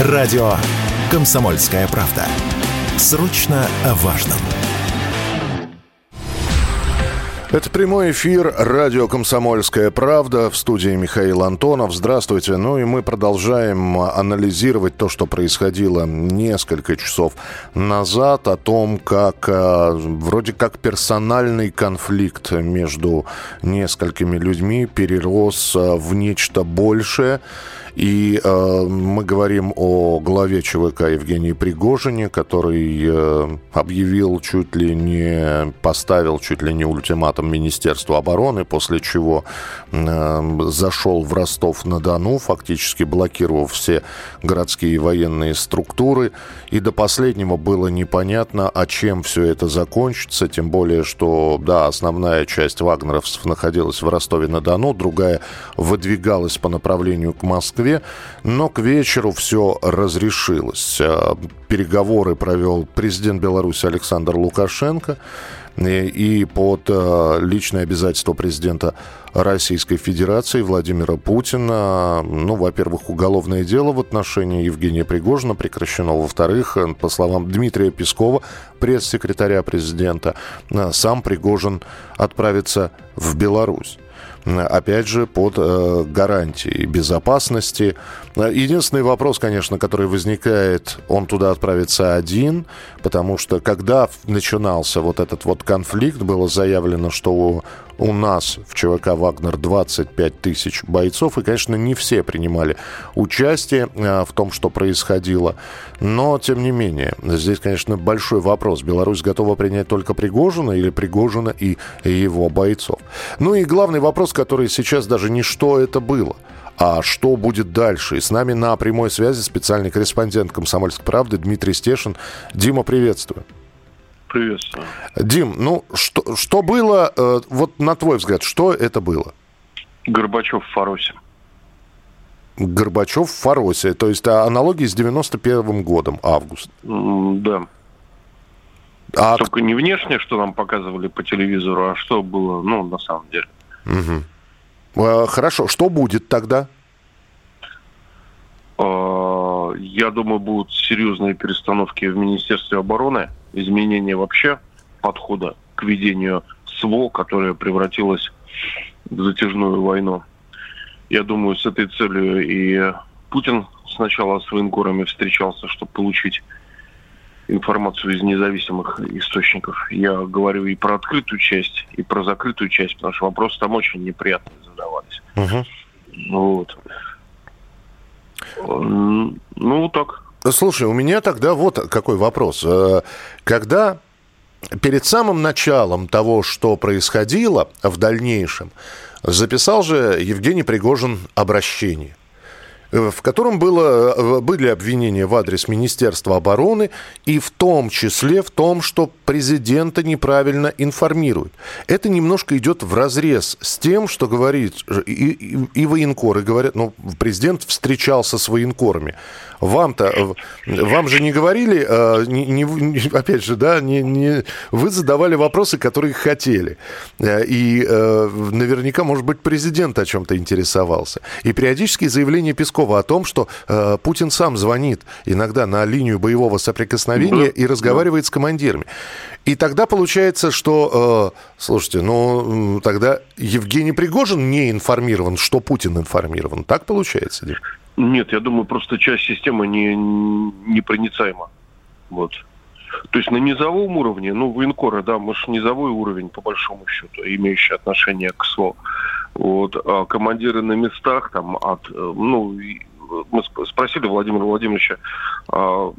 Радио «Комсомольская правда». Срочно о важном. Это прямой эфир радио «Комсомольская правда» в студии Михаил Антонов. Здравствуйте. Ну и мы продолжаем анализировать то, что происходило несколько часов назад, о том, как э, вроде как персональный конфликт между несколькими людьми перерос э, в нечто большее. И э, мы говорим о главе ЧВК Евгении Пригожине, который э, объявил чуть ли не, поставил чуть ли не ультиматум Министерству обороны, после чего э, зашел в Ростов-на-Дону, фактически блокировав все городские военные структуры. И до последнего было непонятно, а чем все это закончится, тем более, что, да, основная часть вагнеровцев находилась в Ростове-на-Дону, другая выдвигалась по направлению к Москве. Москве, но к вечеру все разрешилось. А, переговоры провел президент Беларуси Александр Лукашенко и под а, личное обязательство президента Российской Федерации Владимира Путина. Ну, во-первых, уголовное дело в отношении Евгения Пригожина прекращено. Во-вторых, по словам Дмитрия Пескова, пресс-секретаря президента, сам Пригожин отправится в Беларусь опять же, под э, гарантией безопасности. Единственный вопрос, конечно, который возникает, он туда отправится один, потому что когда начинался вот этот вот конфликт, было заявлено, что у, нас в ЧВК «Вагнер» 25 тысяч бойцов, и, конечно, не все принимали участие э, в том, что происходило. Но, тем не менее, здесь, конечно, большой вопрос. Беларусь готова принять только Пригожина или Пригожина и его бойцов? Ну и главный вопрос, который сейчас даже не что это было, а что будет дальше. И с нами на прямой связи специальный корреспондент «Комсомольской правды» Дмитрий Стешин. Дима, приветствую. Приветствую. Дим, ну что, что было, э, вот на твой взгляд, что это было? Горбачев в Фаросе. Горбачев в Фаросе, то есть аналогии с 91 годом, август. Да. А... Только не внешне, что нам показывали по телевизору, а что было, ну, на самом деле. Угу. Хорошо, что будет тогда? А, я думаю, будут серьезные перестановки в Министерстве обороны, изменения вообще подхода к ведению СВО, которое превратилось в затяжную войну. Я думаю, с этой целью и Путин сначала с военкорами встречался, чтобы получить информацию из независимых источников. Я говорю и про открытую часть, и про закрытую часть, потому что вопросы там очень неприятные задавались. Угу. Вот. Ну, так. Слушай, у меня тогда вот какой вопрос. Э, когда перед самым началом того, что происходило в дальнейшем, записал же Евгений Пригожин обращение в котором было, э, были обвинения в адрес Министерства обороны и в том числе в том, что президента неправильно информируют. Это немножко идет в разрез с тем, что говорит и, и, и военкоры говорят, ну, президент встречался с военкорами. Вам-то, вам же не говорили, э, не, не, опять же, да, не, не, вы задавали вопросы, которые хотели. Э, и наверняка, может быть, президент о чем-то интересовался. И периодически заявления Пескова Пескова о том, что э, Путин сам звонит иногда на линию боевого соприкосновения да, и разговаривает да. с командирами. И тогда получается, что, э, слушайте, ну тогда Евгений Пригожин не информирован, что Путин информирован. Так получается, Дим? Нет, я думаю, просто часть системы не, непроницаема. Вот. То есть на низовом уровне, ну, военкоры, да, мы же низовой уровень, по большому счету, имеющий отношение к СВО. Вот, а командиры на местах там от, э, ну, мы спросили Владимира Владимировича, а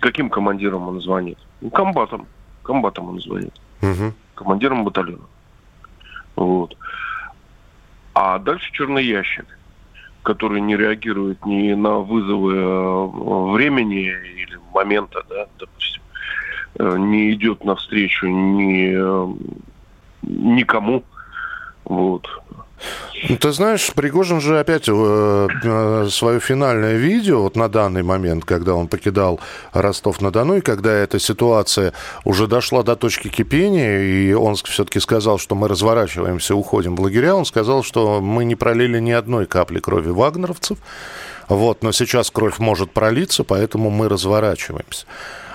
каким командиром он звонит? Ну, комбатом. Комбатом он звонит. Угу. Командиром батальона. Вот. А дальше черный ящик, который не реагирует ни на вызовы э, времени или момента, да, допустим, э, не идет навстречу ни, никому. Вот. Ну, ты знаешь, Пригожин же опять э, э, свое финальное видео вот на данный момент, когда он покидал Ростов-на-Дону, и когда эта ситуация уже дошла до точки кипения, и он все-таки сказал, что мы разворачиваемся, уходим в лагеря, он сказал, что мы не пролили ни одной капли крови вагнеровцев, вот, но сейчас кровь может пролиться, поэтому мы разворачиваемся.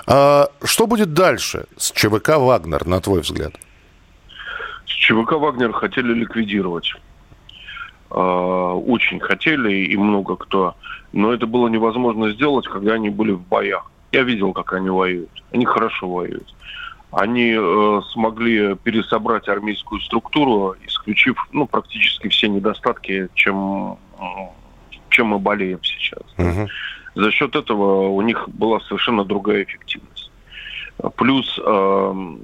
А что будет дальше с ЧВК «Вагнер», на твой взгляд? ЧВК «Вагнер» хотели ликвидировать. А, очень хотели, и много кто. Но это было невозможно сделать, когда они были в боях. Я видел, как они воюют. Они хорошо воюют. Они э, смогли пересобрать армейскую структуру, исключив ну, практически все недостатки, чем, чем мы болеем сейчас. Uh-huh. За счет этого у них была совершенно другая эффективность. Плюс э,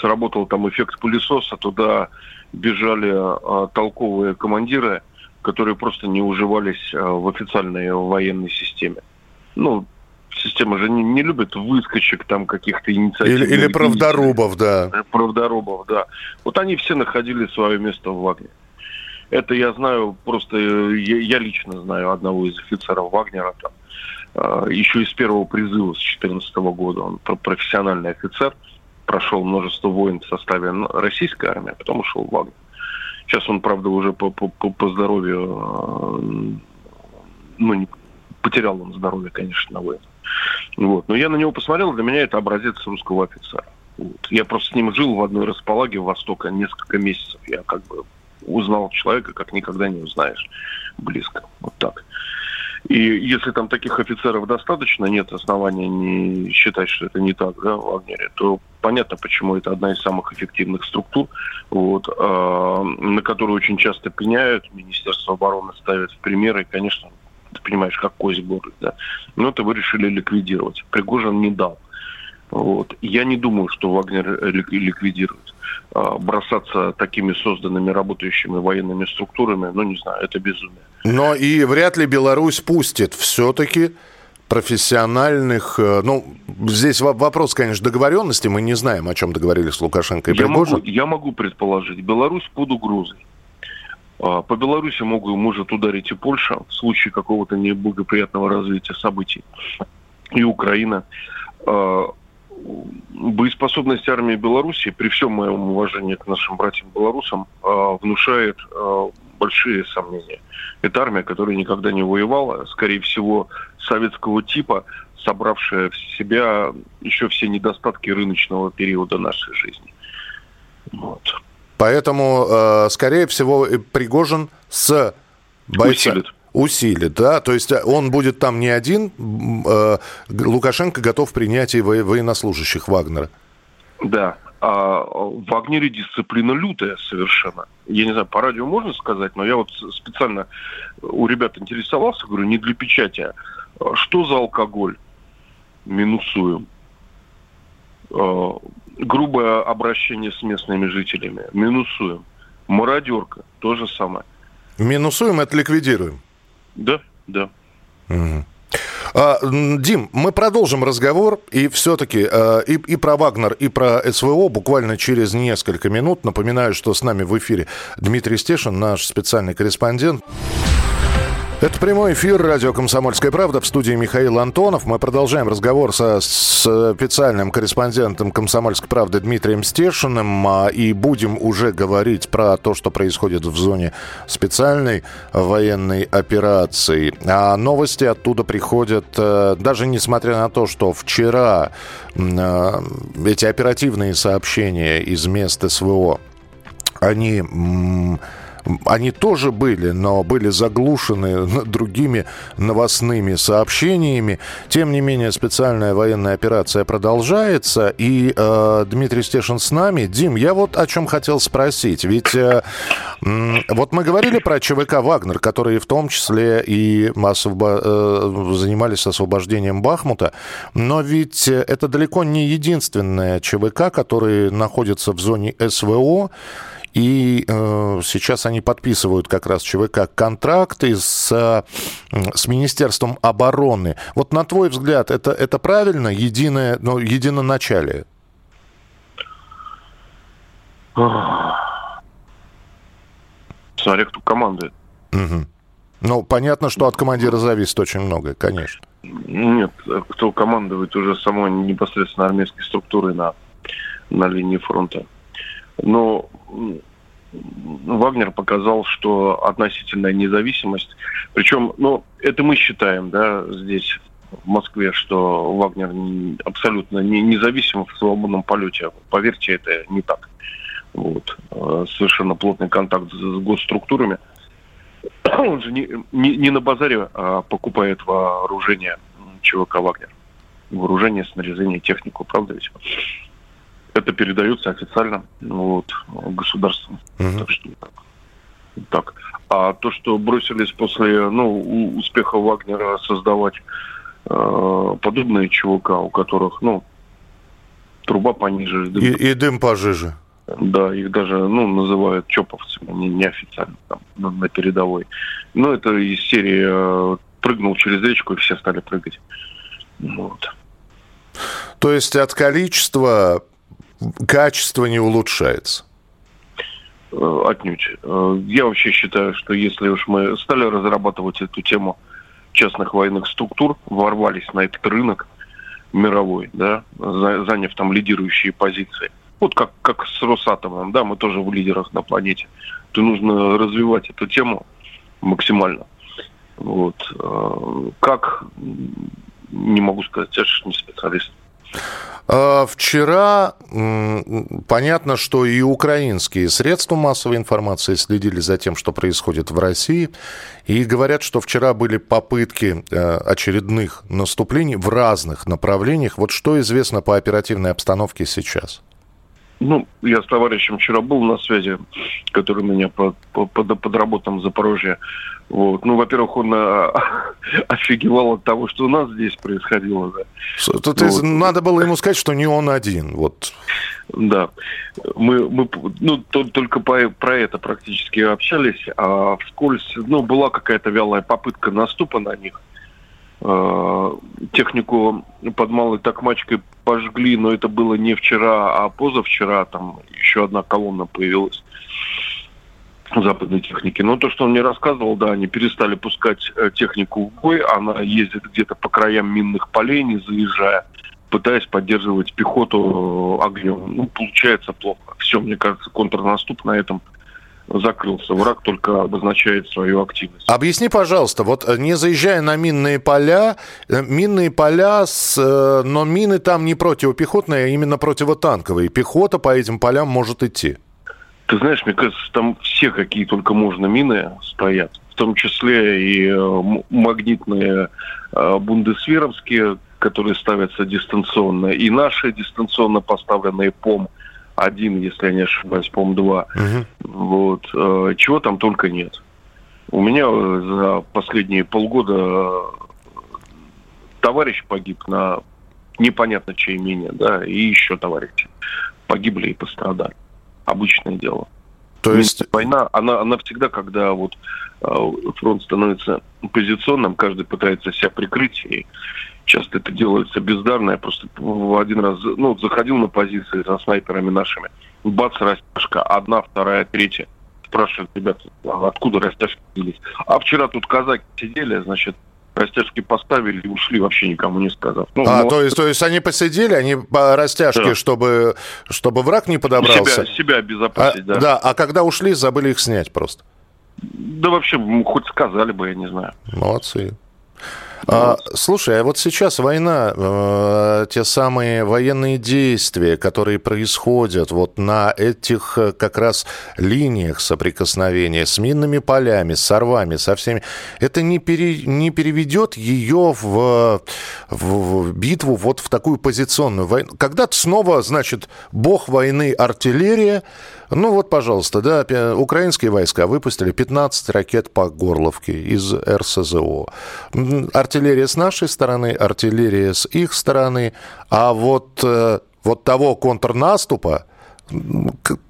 сработал там эффект пылесоса, туда бежали э, толковые командиры, которые просто не уживались э, в официальной военной системе. Ну, система же не, не любит выскочек там каких-то инициатив. Или, или правдорубов, да. Правдорубов, да. Вот они все находили свое место в Вагнере. Это я знаю, просто э, я, я лично знаю одного из офицеров Вагнера там. Э, еще из первого призыва с 2014 года. Он профессиональный офицер, прошел множество войн в составе российской армии, а потом ушел в Вагнер. Сейчас он, правда, уже по, по, по здоровью, э, ну, не, потерял он здоровье, конечно, на войне. Вот. Но я на него посмотрел, для меня это образец русского офицера. Вот. Я просто с ним жил в одной располаге Востока несколько месяцев. Я как бы узнал человека, как никогда не узнаешь близко. Вот так. И если там таких офицеров достаточно, нет основания не считать, что это не так да, в Вагнере, то понятно, почему это одна из самых эффективных структур, вот, э, на которую очень часто пеняют, Министерство обороны ставит в пример, и, конечно, ты понимаешь, как кость город, да. Но это вы решили ликвидировать. Пригожин не дал. Вот. Я не думаю, что Вагнер ликвидирует. А, бросаться такими созданными работающими военными структурами, ну, не знаю, это безумие. Но и вряд ли Беларусь пустит все-таки профессиональных... Э, ну, здесь вопрос, конечно, договоренности. Мы не знаем, о чем договорились с Лукашенко и я могу, я могу предположить. Беларусь под угрозой. А, по Беларуси могут, может ударить и Польша в случае какого-то неблагоприятного развития событий. И Украина. А, боеспособность армии Беларуси, при всем моем уважении к нашим братьям-белорусам, а, внушает большие сомнения. Это армия, которая никогда не воевала, скорее всего, советского типа, собравшая в себя еще все недостатки рыночного периода нашей жизни. Вот. Поэтому, э, скорее всего, Пригожин с бойцами... Усилит. Усилит, да? То есть он будет там не один, э, Лукашенко готов принять и военнослужащих Вагнера. Да, а в Вагнере дисциплина лютая совершенно. Я не знаю, по радио можно сказать, но я вот специально у ребят интересовался, говорю, не для печати, а что за алкоголь? Минусуем. А, грубое обращение с местными жителями. Минусуем. Мародерка. То же самое. Минусуем, это ликвидируем. Да, да. Угу. А, Дим, мы продолжим разговор, и все-таки а, и, и про Вагнер, и про СВО буквально через несколько минут. Напоминаю, что с нами в эфире Дмитрий Стешин, наш специальный корреспондент. Это прямой эфир радио «Комсомольская правда» в студии Михаил Антонов. Мы продолжаем разговор со специальным корреспондентом «Комсомольской правды» Дмитрием Стешиным а, и будем уже говорить про то, что происходит в зоне специальной военной операции. А новости оттуда приходят, э, даже несмотря на то, что вчера э, эти оперативные сообщения из мест СВО, они они тоже были, но были заглушены другими новостными сообщениями. Тем не менее, специальная военная операция продолжается. И э, Дмитрий Стешин с нами. Дим, я вот о чем хотел спросить. Ведь э, э, вот мы говорили про ЧВК «Вагнер», которые в том числе и освобо- э, занимались освобождением Бахмута. Но ведь это далеко не единственная ЧВК, которые находятся в зоне СВО. И э, сейчас они подписывают как раз ЧВК контракты с, с Министерством обороны. Вот на твой взгляд, это, это правильно, единое, ну, единоначалие? смотря кто команды. Угу. Ну, понятно, что от командира зависит очень многое, конечно. Нет, кто командует уже самой непосредственно армейской структурой на, на линии фронта. Но Вагнер показал, что относительная независимость, причем, ну, это мы считаем, да, здесь, в Москве, что Вагнер абсолютно не, независим в свободном полете. Поверьте, это не так. Вот. Э, совершенно плотный контакт с госструктурами. Он же не, не, не на базаре а покупает вооружение ЧВК «Вагнер». Вооружение, снаряжение, технику, правда ведь? Это передается официально вот, государством. Угу. Так что так. А то, что бросились после ну, успеха Вагнера создавать э, подобные ЧВК, у которых, ну, труба пониже. Дым, и, и дым пожиже. Да, их даже, ну, называют чоповцами, не, неофициально, там, на, на передовой. Но ну, это из серии э, прыгнул через речку, и все стали прыгать. Вот. То есть от количества качество не улучшается? Э, отнюдь. Э, я вообще считаю, что если уж мы стали разрабатывать эту тему частных военных структур, ворвались на этот рынок мировой, да, заняв там лидирующие позиции, вот как, как с Росатомом, да, мы тоже в лидерах на планете, то нужно развивать эту тему максимально. Вот. Э, как, не могу сказать, я же не специалист. А, вчера понятно, что и украинские средства массовой информации следили за тем, что происходит в России, и говорят, что вчера были попытки э, очередных наступлений в разных направлениях. Вот что известно по оперативной обстановке сейчас? Ну, я с товарищем вчера был на связи, который меня под, под, под работам в Запорожье. Вот. Ну, во-первых, он а, офигевал от того, что у нас здесь происходило. Да. Тут вот. Надо было ему сказать, что не он один. Вот. Да. Мы, мы ну, то, только по, про это практически общались, а вскользь, ну, была какая-то вялая попытка наступа на них. Э, технику под Малой Токмачкой пожгли, но это было не вчера, а позавчера. Там еще одна колонна появилась западной техники. Но то, что он мне рассказывал, да, они перестали пускать э, технику в бой, она ездит где-то по краям минных полей, не заезжая, пытаясь поддерживать пехоту э, огнем. Ну, получается плохо. Все, мне кажется, контрнаступ на этом закрылся. Враг только обозначает свою активность. Объясни, пожалуйста, вот э, не заезжая на минные поля, э, минные поля, с, э, но мины там не противопехотные, а именно противотанковые. Пехота по этим полям может идти. Ты знаешь, мне кажется, там все какие только можно мины стоят. В том числе и магнитные бундесверовские, которые ставятся дистанционно, и наши дистанционно поставленные ПОМ – один, если я не ошибаюсь, по-моему, два. Угу. Вот. Э, чего там только нет. У меня э, за последние полгода э, товарищ погиб на непонятно чье имение, да, и еще товарищи погибли и пострадали. Обычное дело. То есть война, она, она всегда, когда вот фронт становится позиционным, каждый пытается себя прикрыть, и часто это делается бездарно. Я просто один раз ну, заходил на позиции со снайперами нашими. Бац, растяжка. Одна, вторая, третья. Спрашивают, ребята, а откуда растяжки взялись? А вчера тут казаки сидели, значит, растяжки поставили и ушли, вообще никому не сказав. Ну, а, но... то, есть, то есть они посидели, они по растяжке, да. чтобы, чтобы враг не подобрался? Себя, себя обезопасить, а, да. Да, а когда ушли, забыли их снять просто? Да вообще, хоть сказали бы, я не знаю. Молодцы. А, слушай, а вот сейчас война, э, те самые военные действия, которые происходят вот на этих э, как раз линиях соприкосновения с минными полями, с сорвами, со всеми, это не, пере, не переведет ее в, в, в битву вот в такую позиционную войну? Когда-то снова, значит, бог войны артиллерия, ну вот, пожалуйста, да, украинские войска выпустили 15 ракет по Горловке из РСЗО. Артиллерия с нашей стороны, артиллерия с их стороны, а вот, э, вот того контрнаступа,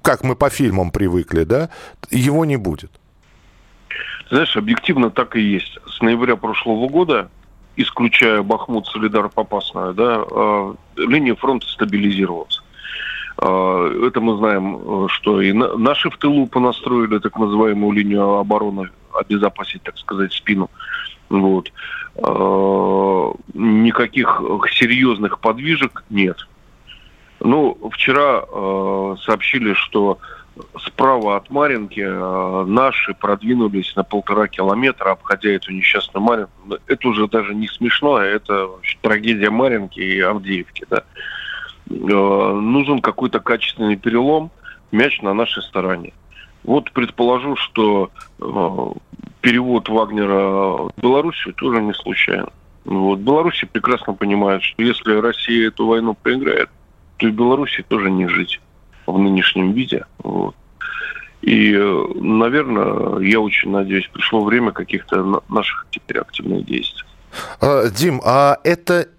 как мы по фильмам привыкли, да, его не будет. Знаешь, объективно так и есть. С ноября прошлого года, исключая Бахмут, Солидар, Попасную, да, э, линия фронта стабилизировалась. Э, это мы знаем, что и наши в тылу понастроили так называемую линию обороны, обезопасить, так сказать, спину. Вот. Никаких серьезных подвижек нет. Ну, вчера сообщили, что справа от Маринки э, наши продвинулись на полтора километра, обходя эту несчастную Маринку. Это уже даже не смешно, а это трагедия Маринки и Авдеевки. Да. Э, нужен какой-то качественный перелом, мяч на нашей стороне. Вот предположу, что э, перевод Вагнера в Белоруссию тоже не случайно. Вот. Беларуси прекрасно понимают, что если Россия эту войну проиграет, то и Беларуси тоже не жить в нынешнем виде. Вот. И, наверное, я очень надеюсь, пришло время каких-то наших теперь активных действий. А, Дим, а это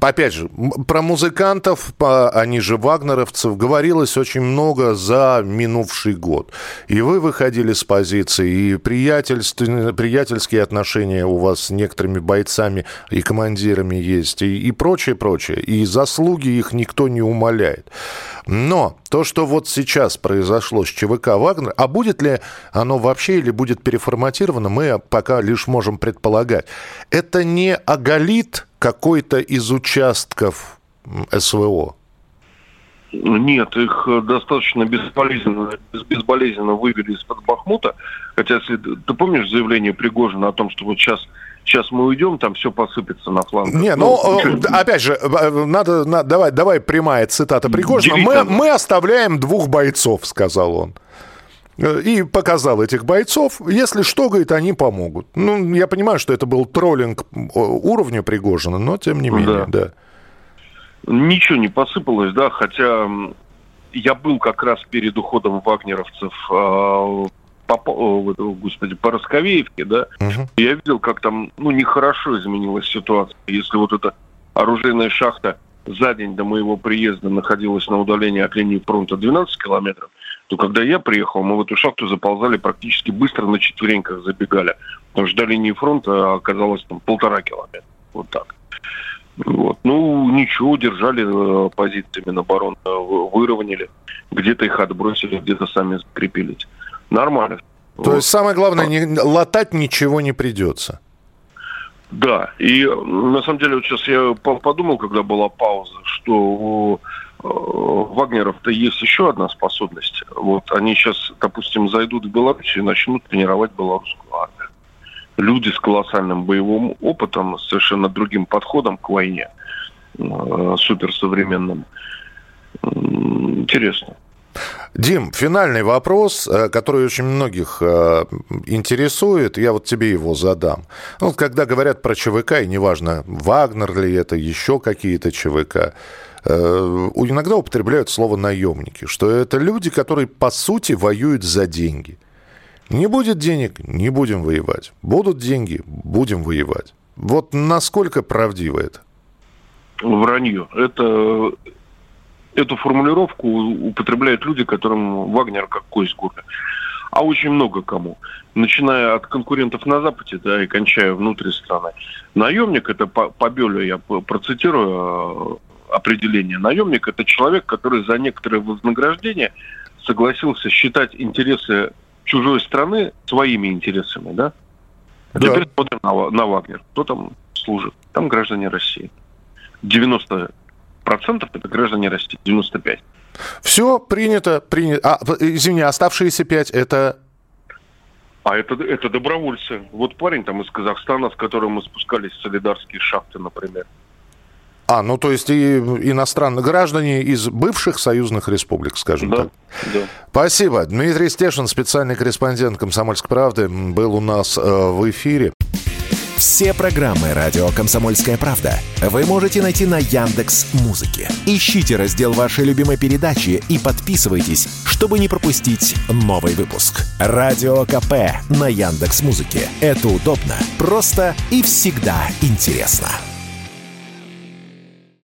опять же, про музыкантов, они же вагнеровцев, говорилось очень много за минувший год. И вы выходили с позиции, и приятельские отношения у вас с некоторыми бойцами и командирами есть, и, и прочее, прочее. И заслуги их никто не умаляет. Но то, что вот сейчас произошло с ЧВК «Вагнер», а будет ли оно вообще или будет переформатировано, мы пока лишь можем предполагать. Это не оголит какой-то из участков СВО? Нет, их э, достаточно безболезненно, безболезненно вывели из-под Бахмута. Хотя, если ты помнишь заявление Пригожина о том, что вот сейчас сейчас мы уйдем, там все посыпется на фланг. Не, ну, ну опять же, надо, надо давай, давай прямая цитата Пригожина. Мы, мы оставляем двух бойцов, сказал он. Э, и показал этих бойцов. Если что, говорит, они помогут. Ну, я понимаю, что это был троллинг уровня Пригожина, но тем не менее, да. да. Ничего не посыпалось, да, хотя я был как раз перед уходом вагнеровцев а, по, господи, по Росковеевке, да, угу. я видел, как там, ну, нехорошо изменилась ситуация. Если вот эта оружейная шахта за день до моего приезда находилась на удалении от линии фронта 12 километров, то когда я приехал, мы в эту шахту заползали практически быстро на четвереньках забегали. Потому что до линии фронта оказалось там полтора километра. Вот так. Вот. Ну, ничего, держали э, позициями на оборону, э, выровняли. Где-то их отбросили, где-то сами закрепились. Нормально. То вот. есть самое главное, не, латать ничего не придется. Да, и на самом деле вот сейчас я подумал, когда была пауза, что Вагнеров-то есть еще одна способность. Вот они сейчас, допустим, зайдут в Беларусь и начнут тренировать белорусскую армию. Люди с колоссальным боевым опытом, совершенно другим подходом к войне, э, суперсовременным. Интересно. Дим, финальный вопрос, э, который очень многих э, интересует, я вот тебе его задам. Ну, когда говорят про ЧВК, и неважно, Вагнер ли это, еще какие-то ЧВК, э, иногда употребляют слово наемники, что это люди, которые по сути воюют за деньги. Не будет денег, не будем воевать. Будут деньги, будем воевать. Вот насколько правдиво это? Вранье. Это эту формулировку употребляют люди, которым Вагнер как кость горле. А очень много кому. Начиная от конкурентов на Западе, да, и кончая внутри страны. Наемник, это по, по Бёлю, я процитирую э, определение. Наемник – это человек, который за некоторое вознаграждение согласился считать интересы чужой страны своими интересами, да? А да. теперь смотрим на, на Вагнер. Кто там служит? Там граждане России. 90 процентов это граждане России, 95. Все принято, принято. А, извини, оставшиеся 5 это а это, это добровольцы. Вот парень там из Казахстана, с которым мы спускались в солидарские шахты, например. А, ну то есть и иностранные граждане из бывших союзных республик, скажем да, так. Да. Спасибо. Дмитрий Стешин, специальный корреспондент «Комсомольской правды», был у нас э, в эфире. Все программы радио Комсомольская правда вы можете найти на Яндекс Музыке. Ищите раздел вашей любимой передачи и подписывайтесь, чтобы не пропустить новый выпуск. Радио КП на Яндекс Музыке. Это удобно, просто и всегда интересно.